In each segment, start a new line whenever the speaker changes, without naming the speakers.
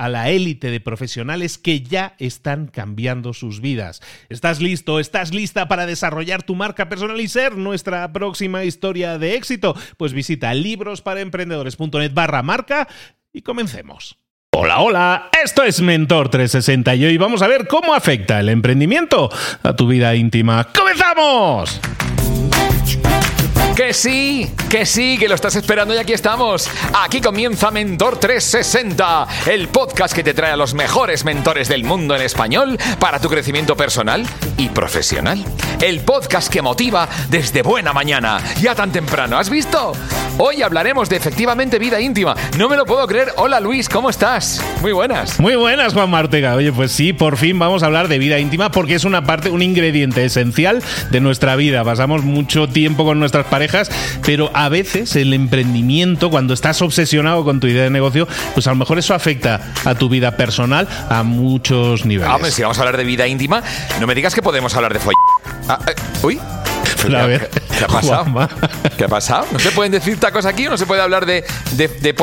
a la élite de profesionales que ya están cambiando sus vidas. ¿Estás listo? ¿Estás lista para desarrollar tu marca personal y ser nuestra próxima historia de éxito? Pues visita librosparaemprendedores.net barra marca y comencemos. Hola, hola, esto es Mentor 360 y hoy vamos a ver cómo afecta el emprendimiento a tu vida íntima. ¡Comenzamos!
Que sí, que sí, que lo estás esperando y aquí estamos. Aquí comienza Mentor 360, el podcast que te trae a los mejores mentores del mundo en español para tu crecimiento personal y profesional. El podcast que motiva desde buena mañana, ya tan temprano. ¿Has visto? Hoy hablaremos de efectivamente vida íntima. No me lo puedo creer. Hola Luis, ¿cómo estás? Muy buenas.
Muy buenas, Juan Martega. Oye, pues sí, por fin vamos a hablar de vida íntima porque es una parte, un ingrediente esencial de nuestra vida. Pasamos mucho tiempo con nuestras parejas pero a veces el emprendimiento, cuando estás obsesionado con tu idea de negocio, pues a lo mejor eso afecta a tu vida personal a muchos niveles.
Hombre, si vamos a hablar de vida íntima, no me digas que podemos hablar de foll... Ah, eh, uy.
A ver,
¿Qué ha pasado? ¿Qué ha pasado? ¿No se pueden decir tacos aquí o no se puede hablar de, de,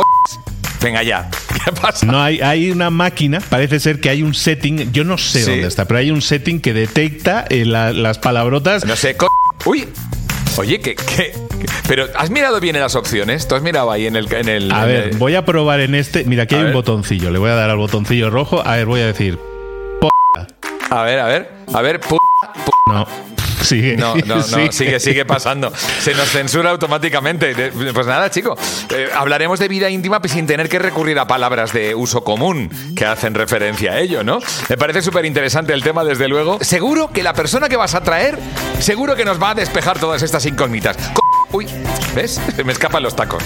Venga ya. ¿Qué pasa?
No, hay, hay, una máquina, parece ser que hay un setting, yo no sé dónde está, pero hay un setting que detecta eh, las palabrotas.
No sé, uy, Oye, ¿qué, qué, Pero ¿has mirado bien en las opciones? ¿Tú has mirado ahí en el... En el
a ver, voy a probar en este... Mira, aquí hay un botoncillo. Le voy a dar al botoncillo rojo. A ver, voy a decir...
A ver, a ver. A ver...
No. Sigue.
No, no, no, sigue, sigue pasando. Se nos censura automáticamente. Pues nada, chico. Eh, hablaremos de vida íntima pues, sin tener que recurrir a palabras de uso común que hacen referencia a ello, ¿no? Me parece súper interesante el tema, desde luego. Seguro que la persona que vas a traer, seguro que nos va a despejar todas estas incógnitas. Uy, ¿ves? Se me escapan los tacos.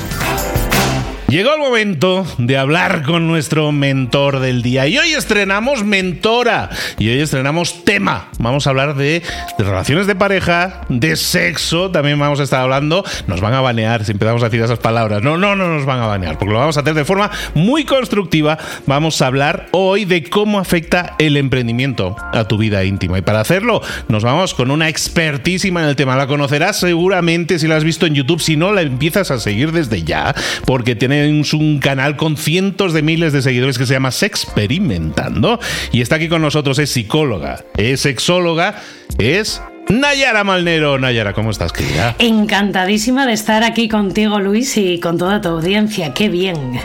Llegó el momento de hablar con nuestro mentor del día. Y hoy estrenamos mentora. Y hoy estrenamos tema. Vamos a hablar de, relaciones de pareja, de sexo. También vamos a estar hablando. Nos van a banear si empezamos a decir esas palabras. No, no, no nos van a banear. Porque lo vamos a hacer de forma muy constructiva. Vamos a hablar hoy de cómo afecta el emprendimiento a tu vida íntima. Y para hacerlo, nos vamos con una expertísima en el tema. La conocerás seguramente si la has visto en YouTube. Si no, la empiezas a seguir desde ya. Porque tiene es un canal con cientos de miles de seguidores que se llama Sexperimentando. Y está aquí con nosotros, es psicóloga, es sexóloga, es Nayara Malnero. Nayara, ¿cómo estás, querida?
Encantadísima de estar aquí contigo, Luis, y con toda tu audiencia. Qué bien.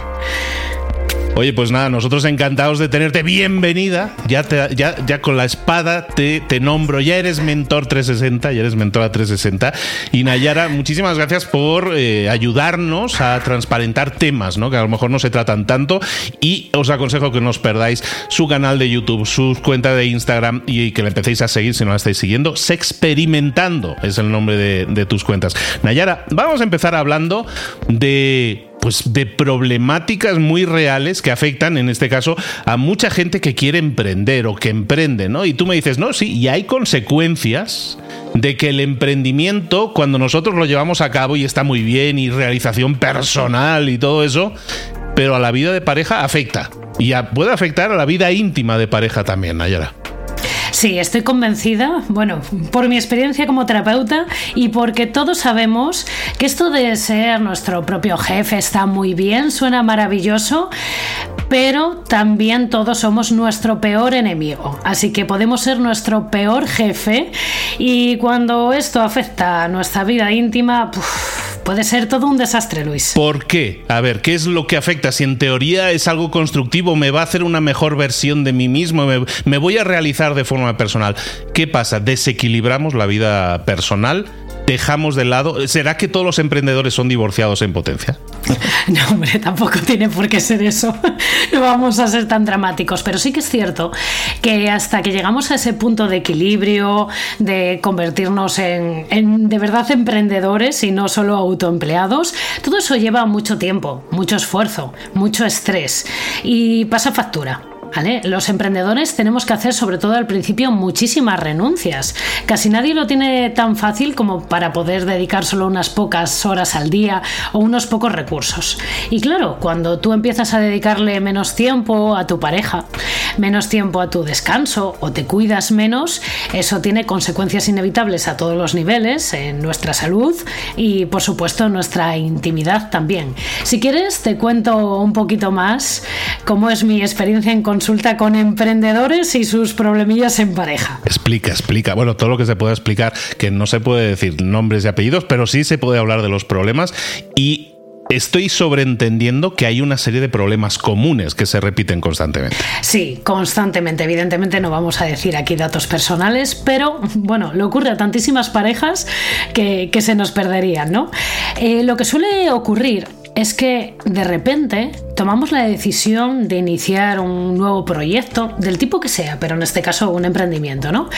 Oye, pues nada, nosotros encantados de tenerte. Bienvenida. Ya, ya, ya con la espada te, te nombro. Ya eres mentor 360, ya eres mentora 360. Y Nayara, muchísimas gracias por eh, ayudarnos a transparentar temas, ¿no? Que a lo mejor no se tratan tanto. Y os aconsejo que no os perdáis su canal de YouTube, su cuenta de Instagram y que le empecéis a seguir si no la estáis siguiendo. Sexperimentando es el nombre de tus cuentas. Nayara, vamos a empezar hablando de pues de problemáticas muy reales que afectan, en este caso, a mucha gente que quiere emprender o que emprende, ¿no? Y tú me dices, no, sí, y hay consecuencias de que el emprendimiento, cuando nosotros lo llevamos a cabo y está muy bien, y realización personal y todo eso, pero a la vida de pareja afecta. Y puede afectar a la vida íntima de pareja también, Nayara.
Sí, estoy convencida, bueno, por mi experiencia como terapeuta y porque todos sabemos que esto de ser nuestro propio jefe está muy bien, suena maravilloso, pero también todos somos nuestro peor enemigo. Así que podemos ser nuestro peor jefe y cuando esto afecta a nuestra vida íntima, puede ser todo un desastre, Luis.
¿Por qué? A ver, ¿qué es lo que afecta? Si en teoría es algo constructivo, me va a hacer una mejor versión de mí mismo, me, voy a realizar de forma personal. ¿Qué pasa? Desequilibramos la vida personal dejamos de lado. ¿Será que todos los emprendedores son divorciados en potencia?
No, hombre, tampoco tiene por qué ser eso. No vamos a ser tan dramáticos, pero sí que es cierto que hasta que llegamos a ese punto de equilibrio, de convertirnos en, de verdad emprendedores y no solo autoempleados, todo eso lleva mucho tiempo, mucho esfuerzo, mucho estrés y pasa factura. Los emprendedores tenemos que hacer, sobre todo al principio, muchísimas renuncias. Casi nadie lo tiene tan fácil como para poder dedicar solo unas pocas horas al día o unos pocos recursos. Y claro, cuando tú empiezas a dedicarle menos tiempo a tu pareja, menos tiempo a tu descanso o te cuidas menos, eso tiene consecuencias inevitables a todos los niveles, en nuestra salud y por supuesto en nuestra intimidad también. Si quieres, te cuento un poquito más cómo es mi experiencia en consulta con emprendedores y sus problemillas en pareja.
Explica, explica. Bueno, todo lo que se pueda explicar, que no se puede decir nombres y apellidos, pero sí se puede hablar de los problemas y estoy sobreentendiendo que hay una serie de problemas comunes que se repiten constantemente.
Sí, constantemente. Evidentemente no vamos a decir aquí datos personales, pero bueno, le ocurre a tantísimas parejas que, se nos perderían, ¿no? Eh, lo que suele ocurrir es que de repente tomamos la decisión de iniciar un nuevo proyecto, del tipo que sea, pero en este caso un emprendimiento, ¿no?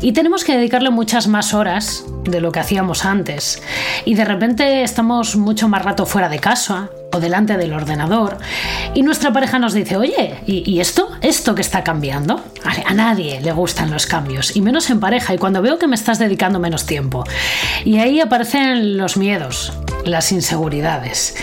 Y tenemos que dedicarle muchas más horas de lo que hacíamos antes. Y de repente estamos mucho más rato fuera de casa o delante del ordenador y nuestra pareja nos dice, oye, ¿y, esto? ¿Esto que está cambiando? A nadie le gustan los cambios, y menos en pareja, y cuando veo que me estás dedicando menos tiempo. Y ahí aparecen los miedos, las inseguridades.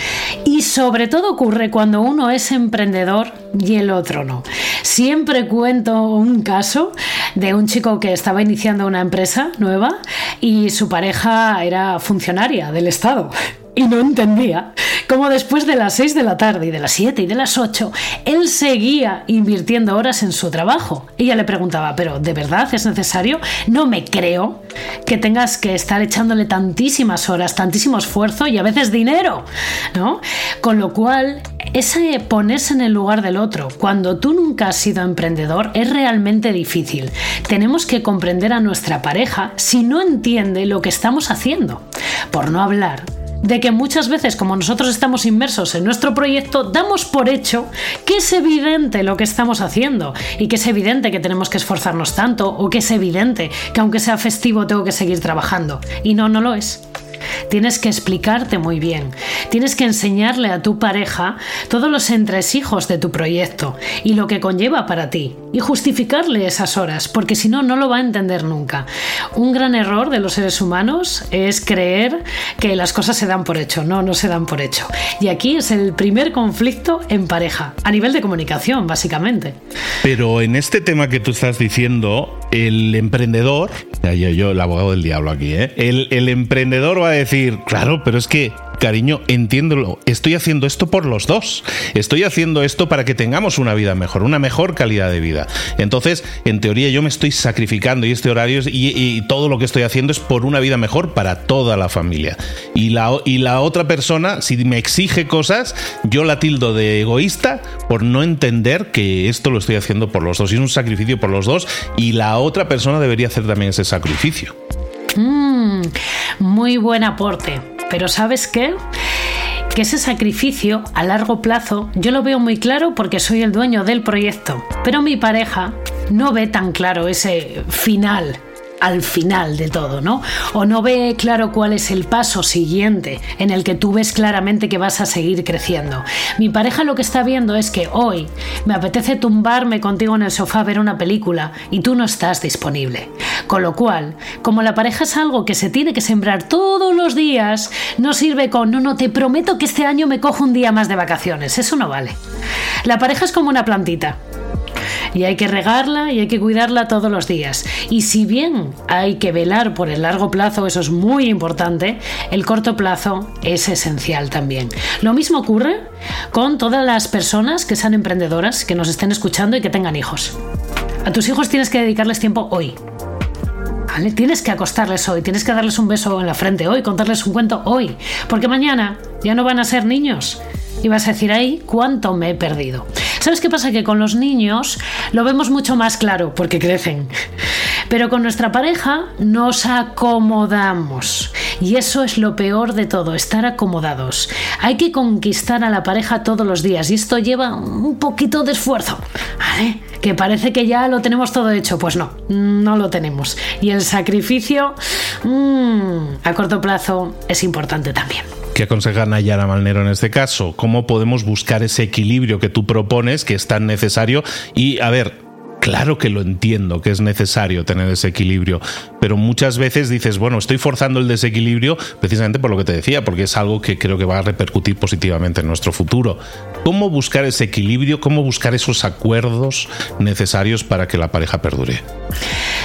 Y sobre todo ocurre cuando uno es emprendedor y el otro no. Siempre cuento un caso de un chico que estaba iniciando una empresa nueva y su pareja era funcionaria del Estado y no entendía cómo después de las 6 de la tarde y de las 7 y de las 8 él seguía invirtiendo horas en su trabajo. Ella le preguntaba, pero ¿de verdad es necesario? No me creo que tengas que estar echándole tantísimas horas, tantísimo esfuerzo y a veces dinero, ¿no? Con lo cual, ese ponerse en el lugar del otro, cuando tú nunca has sido emprendedor, es realmente difícil. Tenemos que comprender a nuestra pareja si no entiende lo que estamos haciendo. Por no hablar de que muchas veces, como nosotros estamos inmersos en nuestro proyecto, damos por hecho que es evidente lo que estamos haciendo y que es evidente que tenemos que esforzarnos tanto o que es evidente que aunque sea festivo tengo que seguir trabajando. Y no, no lo es. Tienes que explicarte muy bien. Tienes que enseñarle a tu pareja todos los entresijos de tu proyecto y lo que conlleva para ti. Y justificarle esas horas, porque si no, no lo va a entender nunca. Un gran error de los seres humanos es creer que las cosas se dan por hecho. No, no se dan por hecho. Y aquí es el primer conflicto en pareja, a nivel de comunicación, básicamente.
Pero en este tema que tú estás diciendo, el emprendedor, yo, yo el abogado del diablo aquí, ¿eh? el, el emprendedor va a decir, claro, pero es que cariño, entiéndelo, estoy haciendo esto por los dos. Estoy haciendo esto para que tengamos una vida mejor, una mejor calidad de vida. Entonces, en teoría, yo me estoy sacrificando y este horario y, todo lo que estoy haciendo es por una vida mejor para toda la familia. Y la, y la otra persona, si me exige cosas, yo la tildo de egoísta por no entender que esto lo estoy haciendo por los dos. Y es un sacrificio por los dos y la otra persona debería hacer también ese sacrificio.
Mm, muy buen aporte. Pero ¿sabes qué? que ese sacrificio a largo plazo yo lo veo muy claro porque soy el dueño del proyecto, pero mi pareja no ve tan claro ese final al final de todo, ¿no? O no ve claro cuál es el paso siguiente en el que tú ves claramente que vas a seguir creciendo. Mi pareja lo que está viendo es que hoy me apetece tumbarme contigo en el sofá a ver una película y tú no estás disponible. Con lo cual, como la pareja es algo que se tiene que sembrar todos los días, no sirve con no, no, te prometo que este año me cojo un día más de vacaciones. Eso no vale. La pareja es como una plantita y hay que regarla y hay que cuidarla todos los días. Y si bien hay que velar por el largo plazo, eso es muy importante, el corto plazo es esencial también. Lo mismo ocurre con todas las personas que sean emprendedoras, que nos estén escuchando y que tengan hijos. A tus hijos tienes que dedicarles tiempo hoy. Tienes que acostarles hoy, tienes que darles un beso en la frente hoy, contarles un cuento hoy, porque mañana ya no van a ser niños. Y vas a decir ahí cuánto me he perdido. ¿Sabes qué pasa? Que con los niños lo vemos mucho más claro porque crecen. Pero con nuestra pareja nos acomodamos. Y eso es lo peor de todo, estar acomodados. Hay que conquistar a la pareja todos los días y esto lleva un poquito de esfuerzo. ¿Vale? Que parece que ya lo tenemos todo hecho. Pues no, no lo tenemos. Y el sacrificio mmm, a corto plazo es importante también.
¿Qué aconseja Nayara Malnero en este caso? ¿Cómo podemos buscar ese equilibrio que tú propones, que es tan necesario? Y, a ver, Claro que lo entiendo, que es necesario tener ese equilibrio, pero muchas veces dices, bueno, estoy forzando el desequilibrio precisamente por lo que te decía, porque es algo que creo que va a repercutir positivamente en nuestro futuro. ¿Cómo buscar ese equilibrio? ¿Cómo buscar esos acuerdos necesarios para que la pareja perdure?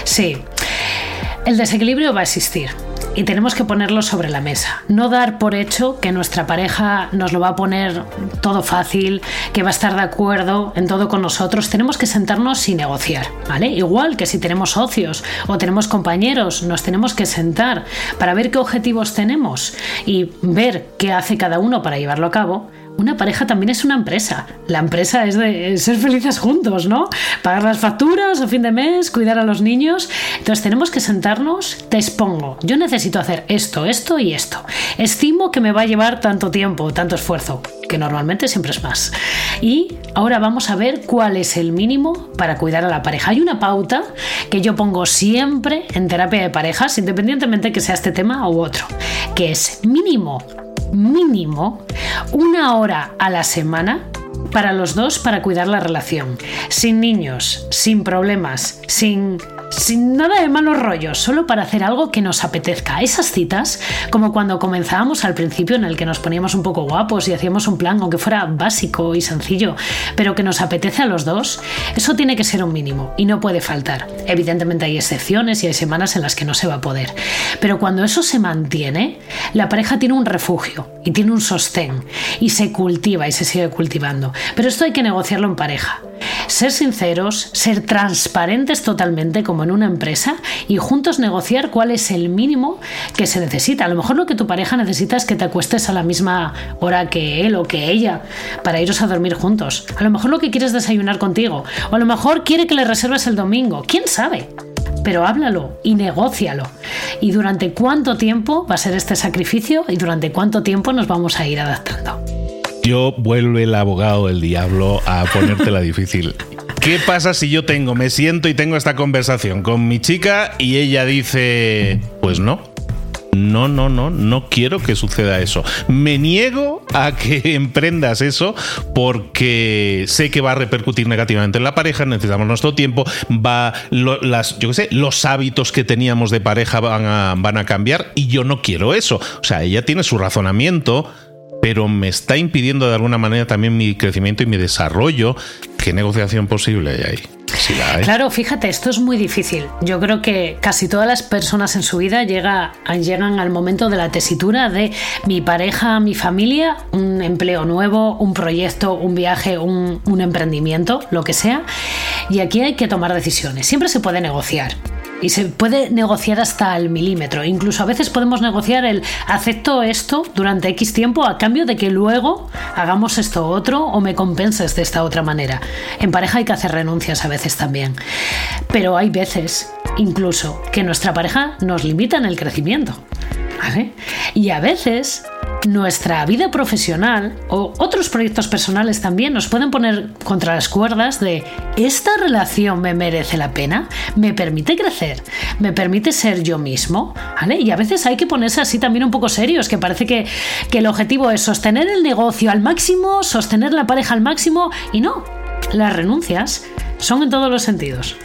Sí, el desequilibrio va a existir y tenemos que ponerlo sobre la mesa. No dar por hecho que nuestra pareja nos lo va a poner todo fácil, que va a estar de acuerdo en todo con nosotros. Tenemos que sentarnos y negociar, ¿vale? Igual que si tenemos socios o tenemos compañeros, nos tenemos que sentar para ver qué objetivos tenemos y ver qué hace cada uno para llevarlo a cabo una pareja también es una empresa. La empresa es de ser felices juntos, ¿no? Pagar las facturas a fin de mes, cuidar a los niños. Entonces tenemos que sentarnos, te expongo, yo necesito hacer esto, esto y esto. Estimo que me va a llevar tanto tiempo, tanto esfuerzo, que normalmente siempre es más. Y ahora vamos a ver cuál es el mínimo para cuidar a la pareja. Hay una pauta que yo pongo siempre en terapia de parejas, independientemente que sea este tema u otro, que es mínimo mínimo una hora a la semana para los dos para cuidar la relación. Sin niños, sin problemas, sin sin nada de malos rollos, solo para hacer algo que nos apetezca. Esas citas, como cuando comenzábamos al principio en el que nos poníamos un poco guapos y hacíamos un plan, aunque fuera básico y sencillo, pero que nos apetece a los dos, eso tiene que ser un mínimo y no puede faltar. Evidentemente hay excepciones y hay semanas en las que no se va a poder. Pero cuando eso se mantiene, la pareja tiene un refugio y tiene un sostén y se cultiva y se sigue cultivando. Pero esto hay que negociarlo en pareja. Ser sinceros, ser transparentes totalmente como en una empresa y juntos negociar cuál es el mínimo que se necesita. A lo mejor lo que tu pareja necesita es que te acuestes a la misma hora que él o que ella para iros a dormir juntos. A lo mejor lo que quieres es desayunar contigo o a lo mejor quiere que le reserves el domingo. ¿Quién sabe? pero háblalo y negócialo. ¿Y durante cuánto tiempo va a ser este sacrificio y durante cuánto tiempo nos vamos a ir adaptando?
Yo vuelve el abogado del diablo a ponértela difícil. ¿Qué pasa si yo tengo, me siento y tengo esta conversación con mi chica y ella dice, pues no? No, no, no, no quiero que suceda eso. Me niego a que emprendas eso porque sé que va a repercutir negativamente en la pareja, necesitamos nuestro tiempo, va las, yo sé, los hábitos que teníamos de pareja van a, van a cambiar y yo no quiero eso. O sea, ella tiene su razonamiento, pero me está impidiendo de alguna manera también mi crecimiento y mi desarrollo. ¿Qué negociación posible hay ahí?
Claro, fíjate, esto es muy difícil. Yo creo que casi todas las personas en su vida llega, llegan al momento de la tesitura de mi pareja, mi familia, un empleo nuevo, un proyecto, un viaje, un, un emprendimiento, lo que sea. Y aquí hay que tomar decisiones. Siempre se puede negociar y se puede negociar hasta el milímetro. Incluso a veces podemos negociar el acepto esto durante X tiempo a cambio de que luego hagamos esto otro o me compenses de esta otra manera. En pareja hay que hacer renuncias a veces también. Pero hay veces incluso que nuestra pareja nos limita en el crecimiento. Y a veces nuestra vida profesional o otros proyectos personales también nos pueden poner contra las cuerdas de ¿esta relación me merece la pena? ¿Me permite crecer? ¿Me permite ser yo mismo? ¿Vale? Y a veces hay que ponerse así también un poco serios, que parece que, que el objetivo es sostener el negocio al máximo, sostener la pareja al máximo y no, las renuncias son en todos los sentidos.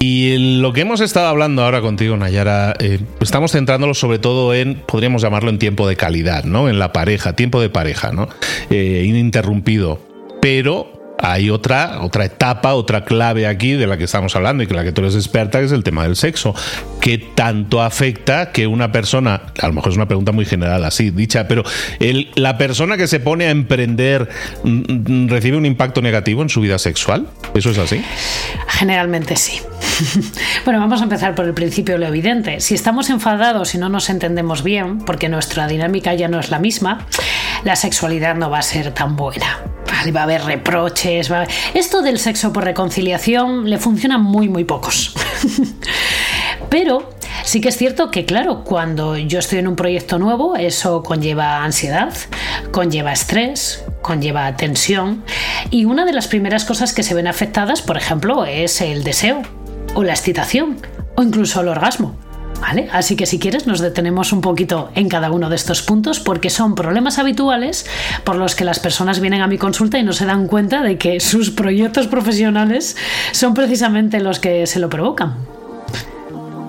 Y lo que hemos estado hablando ahora contigo, Nayara, eh, estamos centrándolo sobre todo en, podríamos llamarlo en tiempo de calidad, ¿no? En la pareja, tiempo de pareja, ¿no? Eh, ininterrumpido. Pero hay otra, otra etapa, otra clave aquí de la que estamos hablando y que la que tú eres experta, que es el tema del sexo. ¿Qué tanto afecta que una persona, a lo mejor es una pregunta muy general así, dicha, pero la persona que se pone a emprender mm, mm, recibe un impacto negativo en su vida sexual? ¿Eso es así?
Generalmente sí. bueno, vamos a empezar por el principio lo evidente. Si estamos enfadados y no nos entendemos bien, porque nuestra dinámica ya no es la misma, la sexualidad no va a ser tan buena. va a haber reproches. Esto del sexo por reconciliación le funciona muy, muy pocos. Pero sí que es cierto que, claro, cuando yo estoy en un proyecto nuevo, eso conlleva ansiedad, conlleva estrés, conlleva tensión. Y una de las primeras cosas que se ven afectadas, por ejemplo, es el deseo, o la excitación, o incluso el orgasmo. ¿Vale? Así que si quieres nos detenemos un poquito en cada uno de estos puntos porque son problemas habituales por los que las personas vienen a mi consulta y no se dan cuenta de que sus proyectos profesionales son precisamente los que se lo provocan.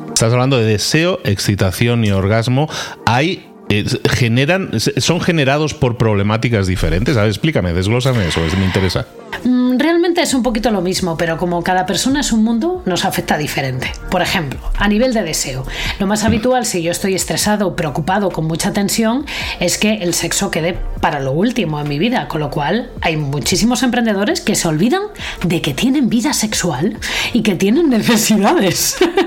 Estás hablando de deseo, excitación y orgasmo. ¿Hay eh, generan, son generados por problemáticas diferentes. A ver, explícame, desglósame eso, me interesa.
Mm, realmente es un poquito lo mismo, pero como cada persona es un mundo, nos afecta diferente. Por ejemplo, a nivel de deseo, lo más habitual si yo estoy estresado, preocupado, con mucha tensión, es que el sexo quede para lo último en mi vida, con lo cual hay muchísimos emprendedores que se olvidan de que tienen vida sexual y que tienen necesidades,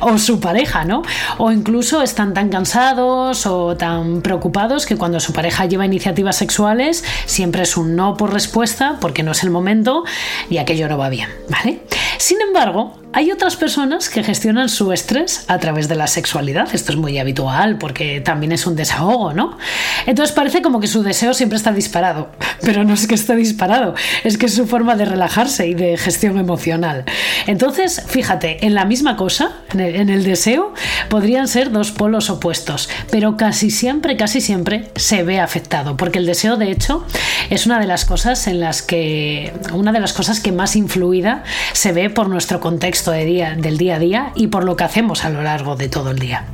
o su pareja, ¿no? O incluso están tan cansados o tan preocupados que cuando su pareja lleva iniciativas sexuales siempre es un no por respuesta porque no es el momento y aquello no va bien, ¿vale? Sin embargo, hay otras personas que gestionan su estrés a través de la sexualidad. Esto es muy habitual porque también es un desahogo, ¿no? Entonces parece como que su deseo siempre está disparado, pero no es que esté disparado, es que es su forma de relajarse y de gestión emocional. Entonces, fíjate, en la misma cosa, en el, deseo, podrían ser dos polos opuestos, pero casi siempre, casi siempre se ve afectado, porque el deseo, de hecho, es una de las cosas en las que, una de las cosas que más influida se ve por nuestro contexto día, del día a día y por lo que hacemos a lo largo de todo el día.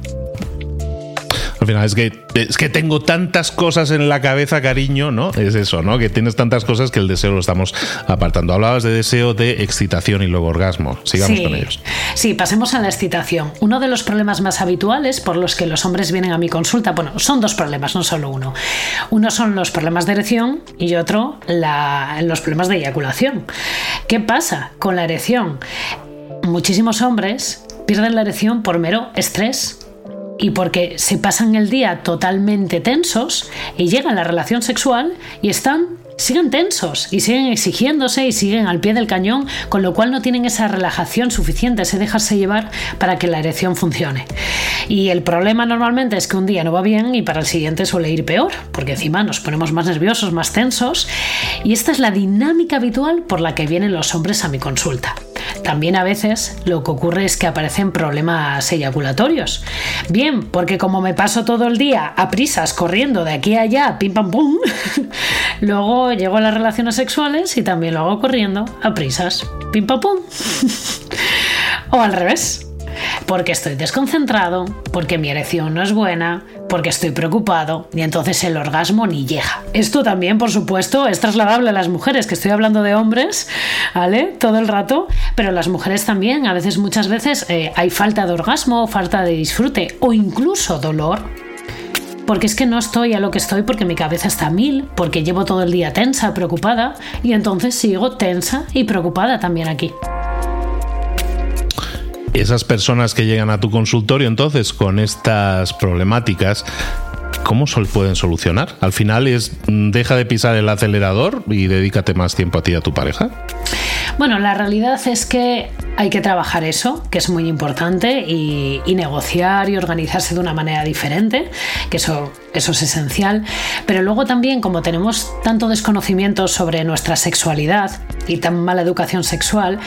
Al final es que, es que tengo tantas cosas en la cabeza, cariño, ¿no? Es eso, ¿no? Que tienes tantas cosas que el deseo lo estamos apartando. Hablabas de deseo, de excitación y luego orgasmo. Sigamos con ellos.
Sí, pasemos a la excitación. Uno de los problemas más habituales por los que los hombres vienen a mi consulta, bueno, son dos problemas, no solo uno. Uno son los problemas de erección y otro los problemas de eyaculación. ¿Qué pasa con la erección? Muchísimos hombres pierden la erección por mero estrés y porque se pasan el día totalmente tensos y llegan a la relación sexual y están siguen tensos y siguen exigiéndose y siguen al pie del cañón, con lo cual no tienen esa relajación suficiente, ese dejarse llevar para que la erección funcione. Y el problema normalmente es que un día no va bien y para el siguiente suele ir peor, porque encima nos ponemos más nerviosos, más tensos, y esta es la dinámica habitual por la que vienen los hombres a mi consulta. También a veces lo que ocurre es que aparecen problemas eyaculatorios. Bien, porque como me paso todo el día a prisas corriendo de aquí a allá, pim pam pum, luego llego a las relaciones sexuales y también lo hago corriendo a prisas, pim pam pum. o al revés porque estoy desconcentrado, porque mi erección no es buena, porque estoy preocupado y entonces el orgasmo ni llega. Esto también, por supuesto, es trasladable a las mujeres, que estoy hablando de hombres, ¿vale? Todo el rato, pero las mujeres también, a veces, muchas veces, eh, hay falta de orgasmo, falta de disfrute o incluso dolor porque es que no estoy a lo que estoy porque mi cabeza está mil, porque llevo todo el día tensa, preocupada, y entonces sigo tensa y preocupada también aquí
esas personas que llegan a tu consultorio entonces con estas problemáticas, ¿cómo se pueden solucionar? Al final es deja de pisar el acelerador y dedícate más tiempo a ti y a tu pareja.
Bueno, la realidad es que hay que trabajar eso, que es muy importante, y, y, negociar y organizarse de una manera diferente, que eso, eso es esencial. Pero luego también, como tenemos tanto desconocimiento sobre nuestra sexualidad y tan mala educación sexual,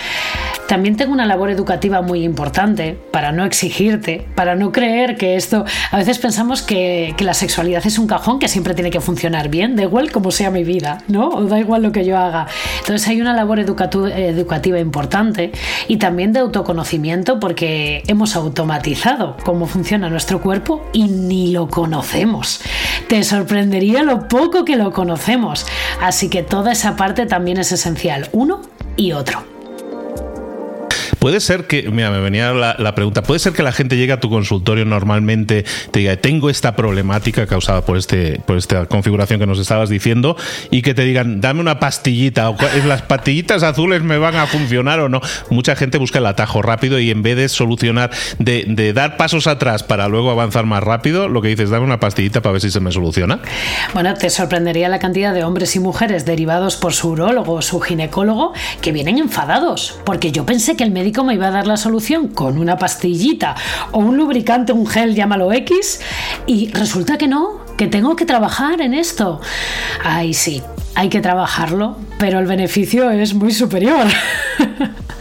también tengo una labor educativa muy importante para no exigirte, para no creer que esto... A veces pensamos que, que la sexualidad es un cajón que siempre tiene que funcionar bien, da igual como sea mi vida, ¿no? O da igual lo que yo haga. Entonces hay una labor educativa importante y también de autoconocimiento porque hemos automatizado cómo funciona nuestro cuerpo y ni lo conocemos. Te sorprendería lo poco que lo conocemos. Así que toda esa parte también es esencial, uno y otro.
Puede ser que, mira, me venía la, pregunta, puede ser que la gente llegue a tu consultorio normalmente, te diga, tengo esta problemática causada por, este, por esta configuración que nos estabas diciendo, y que te digan, dame una pastillita, o las pastillitas azules me van a funcionar o no. Mucha gente busca el atajo rápido y en vez de solucionar, de, de dar pasos atrás para luego avanzar más rápido, lo que dices, dame una pastillita para ver si se me soluciona.
Bueno, te sorprendería la cantidad de hombres y mujeres derivados por su urólogo o su ginecólogo que vienen enfadados, porque yo pensé que el médico me iba a dar la solución con una pastillita o un lubricante, un gel, llámalo X, y resulta que no, que tengo que trabajar en esto. Ay, sí, hay que trabajarlo, pero el beneficio es muy superior.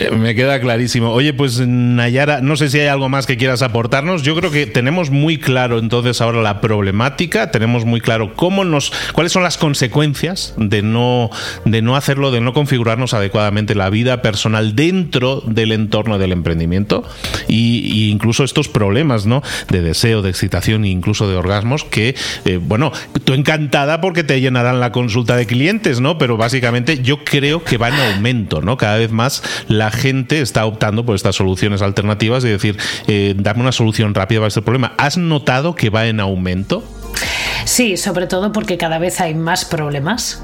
Eh, me queda clarísimo. Oye, pues Nayara, no sé si hay algo más que quieras aportarnos. Yo creo que tenemos muy claro entonces ahora la problemática, tenemos muy claro cómo nos, cuáles son las consecuencias de no, de no hacerlo, de no configurarnos adecuadamente la vida personal dentro del entorno del emprendimiento y, incluso estos problemas, ¿no? De deseo, de excitación e incluso de orgasmos que, eh, bueno, tú encantada porque te llenarán la consulta de clientes, ¿no? Pero básicamente yo creo que va en aumento, ¿no? Cada vez más la gente está optando por estas soluciones alternativas y decir, eh, dame una solución rápida para este problema. ¿Has notado que va en aumento?
Sí, sobre todo porque cada vez hay más problemas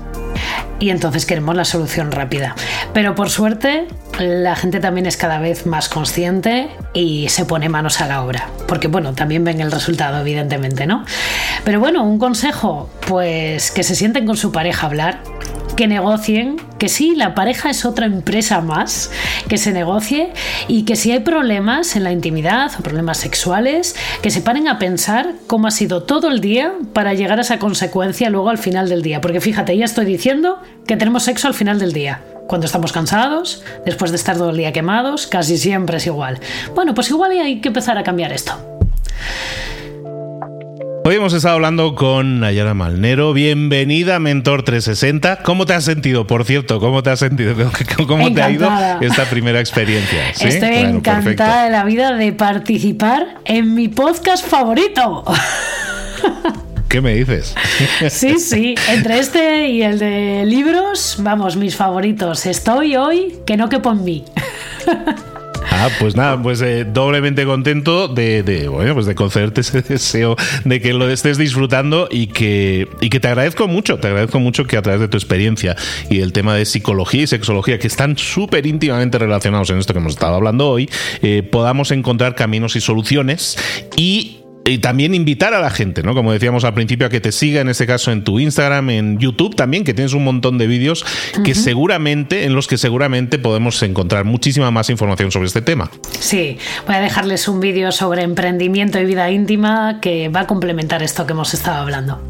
y entonces queremos la solución rápida. Pero por suerte la gente también es cada vez más consciente y se pone manos a la obra, porque bueno, también ven el resultado evidentemente, ¿no? Pero bueno, un consejo, pues que se sienten con su pareja a hablar, que negocien, que sí, la pareja es otra empresa más, que se negocie y que si hay problemas en la intimidad o problemas sexuales, que se paren a pensar cómo ha sido todo el día para llegar a esa consecuencia luego al final del día. Porque fíjate, ya estoy diciendo que tenemos sexo al final del día cuando estamos cansados, después de estar todo el día quemados, casi siempre es igual. Bueno, pues igual hay que empezar a cambiar esto.
Hoy hemos estado hablando con Nayara Malnero. Bienvenida, Mentor 360. ¿Cómo te has sentido, por cierto? ¿Cómo te has sentido? ¿Cómo te ha ido esta primera experiencia?
Estoy encantada de la vida de participar en mi podcast favorito.
¿Qué me dices?
Sí, sí, entre este y el de libros, vamos, mis favoritos. Estoy hoy que no quepo en mí.
Ah, pues nada, pues eh, doblemente contento de, bueno, pues de concederte ese deseo de que lo estés disfrutando y que, y que te agradezco mucho, te agradezco mucho que a través de tu experiencia y el tema de psicología y sexología, que están súper íntimamente relacionados en esto que hemos estado hablando hoy, eh, podamos encontrar caminos y soluciones y y también invitar a la gente, ¿no? Como decíamos al principio, a que te siga en este caso en tu Instagram, en YouTube también, que tienes un montón de vídeos que seguramente, en los que seguramente podemos encontrar muchísima más información sobre este tema.
Sí, voy a dejarles un vídeo sobre emprendimiento y vida íntima que va a complementar esto que hemos estado hablando.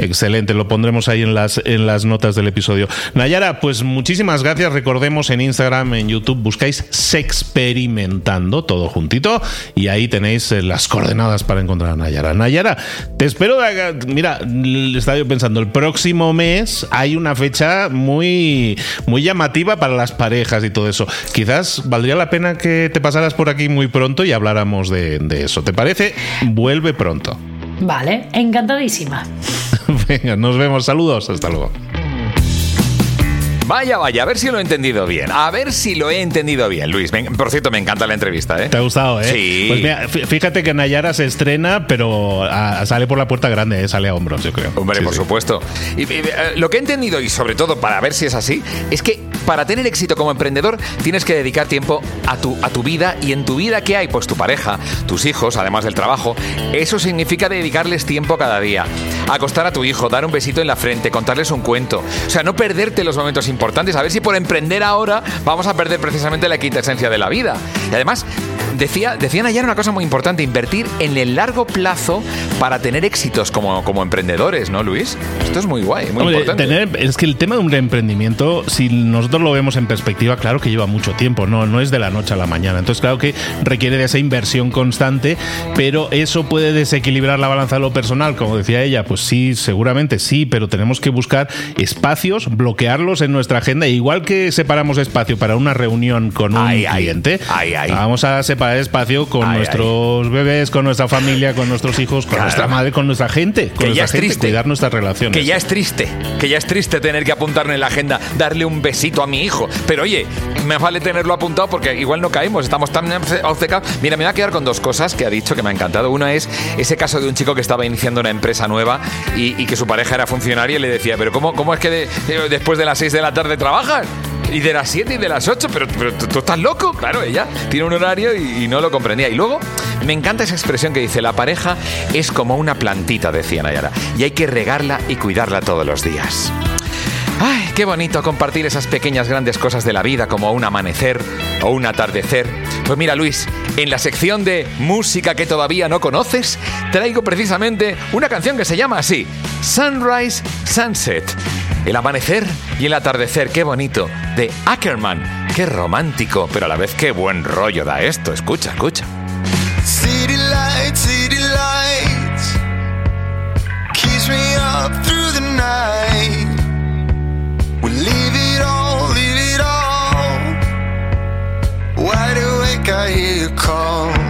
Excelente, lo pondremos ahí en las, en las notas del episodio. Nayara, pues muchísimas gracias. Recordemos en Instagram, en YouTube, buscáis Sexperimentando, todo juntito, y ahí tenéis eh, las coordenadas para encontrar a Nayara. Nayara, te espero. Mira, estaba yo pensando, el próximo mes hay una fecha muy, muy llamativa para las parejas y todo eso. Quizás valdría la pena que te pasaras por aquí muy pronto y habláramos de, de eso. ¿Te parece? Vuelve pronto.
Vale, encantadísima.
Venga, nos vemos. Saludos. Hasta luego.
Vaya, vaya, a ver si lo he entendido bien. A ver si lo he entendido bien, Luis. por cierto, me encanta la entrevista, ¿eh?
¿Te ha gustado, eh?
Sí.
Pues mira, fíjate que Nayara se estrena, pero ah, sale por la puerta grande, ¿eh? sale a hombros, yo creo.
Hombre, por supuesto. Y, eh, lo que he entendido, y sobre todo para ver si es así, es que para tener éxito como emprendedor tienes que dedicar tiempo a tu, a tu vida y en tu vida ¿qué hay? Pues tu pareja, tus hijos, además del trabajo. Eso significa dedicarles tiempo cada día. Acostar a tu hijo, dar un besito en la frente, contarles un cuento. O sea, no perderte los momentos importantes. A ver si por emprender ahora vamos a perder precisamente la quinta esencia de la vida. Y además, decía, decían ayer una cosa muy importante, invertir en el largo plazo para tener éxitos como, como emprendedores, ¿no, Luis? Esto es muy guay, muy importante.
es que el tema de un emprendimiento, si nosotros lo vemos en perspectiva, claro que lleva mucho tiempo, no, no es de la noche a la mañana. Entonces, claro que requiere de esa inversión constante, pero eso puede desequilibrar la balanza de lo personal, como decía ella, pues sí, seguramente sí, pero tenemos que buscar espacios, bloquearlos en nuestra agenda, igual que separamos espacio para una reunión con un cliente, vamos a separar espacio con nuestros bebés, con nuestra familia, con nuestros hijos, con nuestra madre, con nuestra gente, con
que
ya
es triste.
cuidar nuestras relaciones.
Que ya es triste, que ya es triste tener que apuntarle en la agenda, darle un besito a mi hijo. Pero oye, me vale tenerlo apuntado porque igual no caemos, estamos tan obcecados. Mira, me voy a quedar con dos cosas que ha dicho que me ha encantado. Una es ese caso de un chico que estaba iniciando una empresa nueva y, que su pareja era funcionaria y le decía, pero ¿cómo, cómo es que después de las 6 de la tarde trabajas? Y de las 7 y de las 8, pero, pero ¿tú, estás loco. Claro, ella tiene un horario y, no lo comprendía. Y luego me encanta esa expresión que dice, la pareja es como una plantita, decía Nayara, y hay que regarla y cuidarla todos los días. Ay, qué bonito compartir esas pequeñas grandes cosas de la vida como un amanecer o un atardecer. Pues mira Luis, en la sección de música que todavía no conoces, traigo precisamente una canción que se llama así, Sunrise Sunset. El amanecer y el atardecer, qué bonito, de Ackerman. Qué romántico, pero a la vez qué buen rollo da esto. Escucha, escucha. City lights, city lights, keeps me up through the night. We leave it all, leave it all. Wide awake, I hear you call.